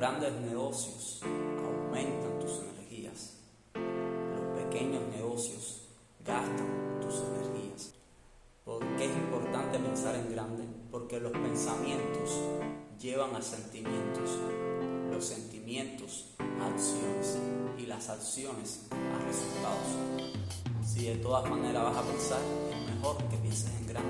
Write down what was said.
grandes negocios aumentan tus energías. Los pequeños negocios gastan tus energías. ¿Por qué es importante pensar en grande? Porque los pensamientos llevan a sentimientos, los sentimientos a acciones y las acciones a resultados. Si de todas maneras vas a pensar, es mejor que pienses en grande.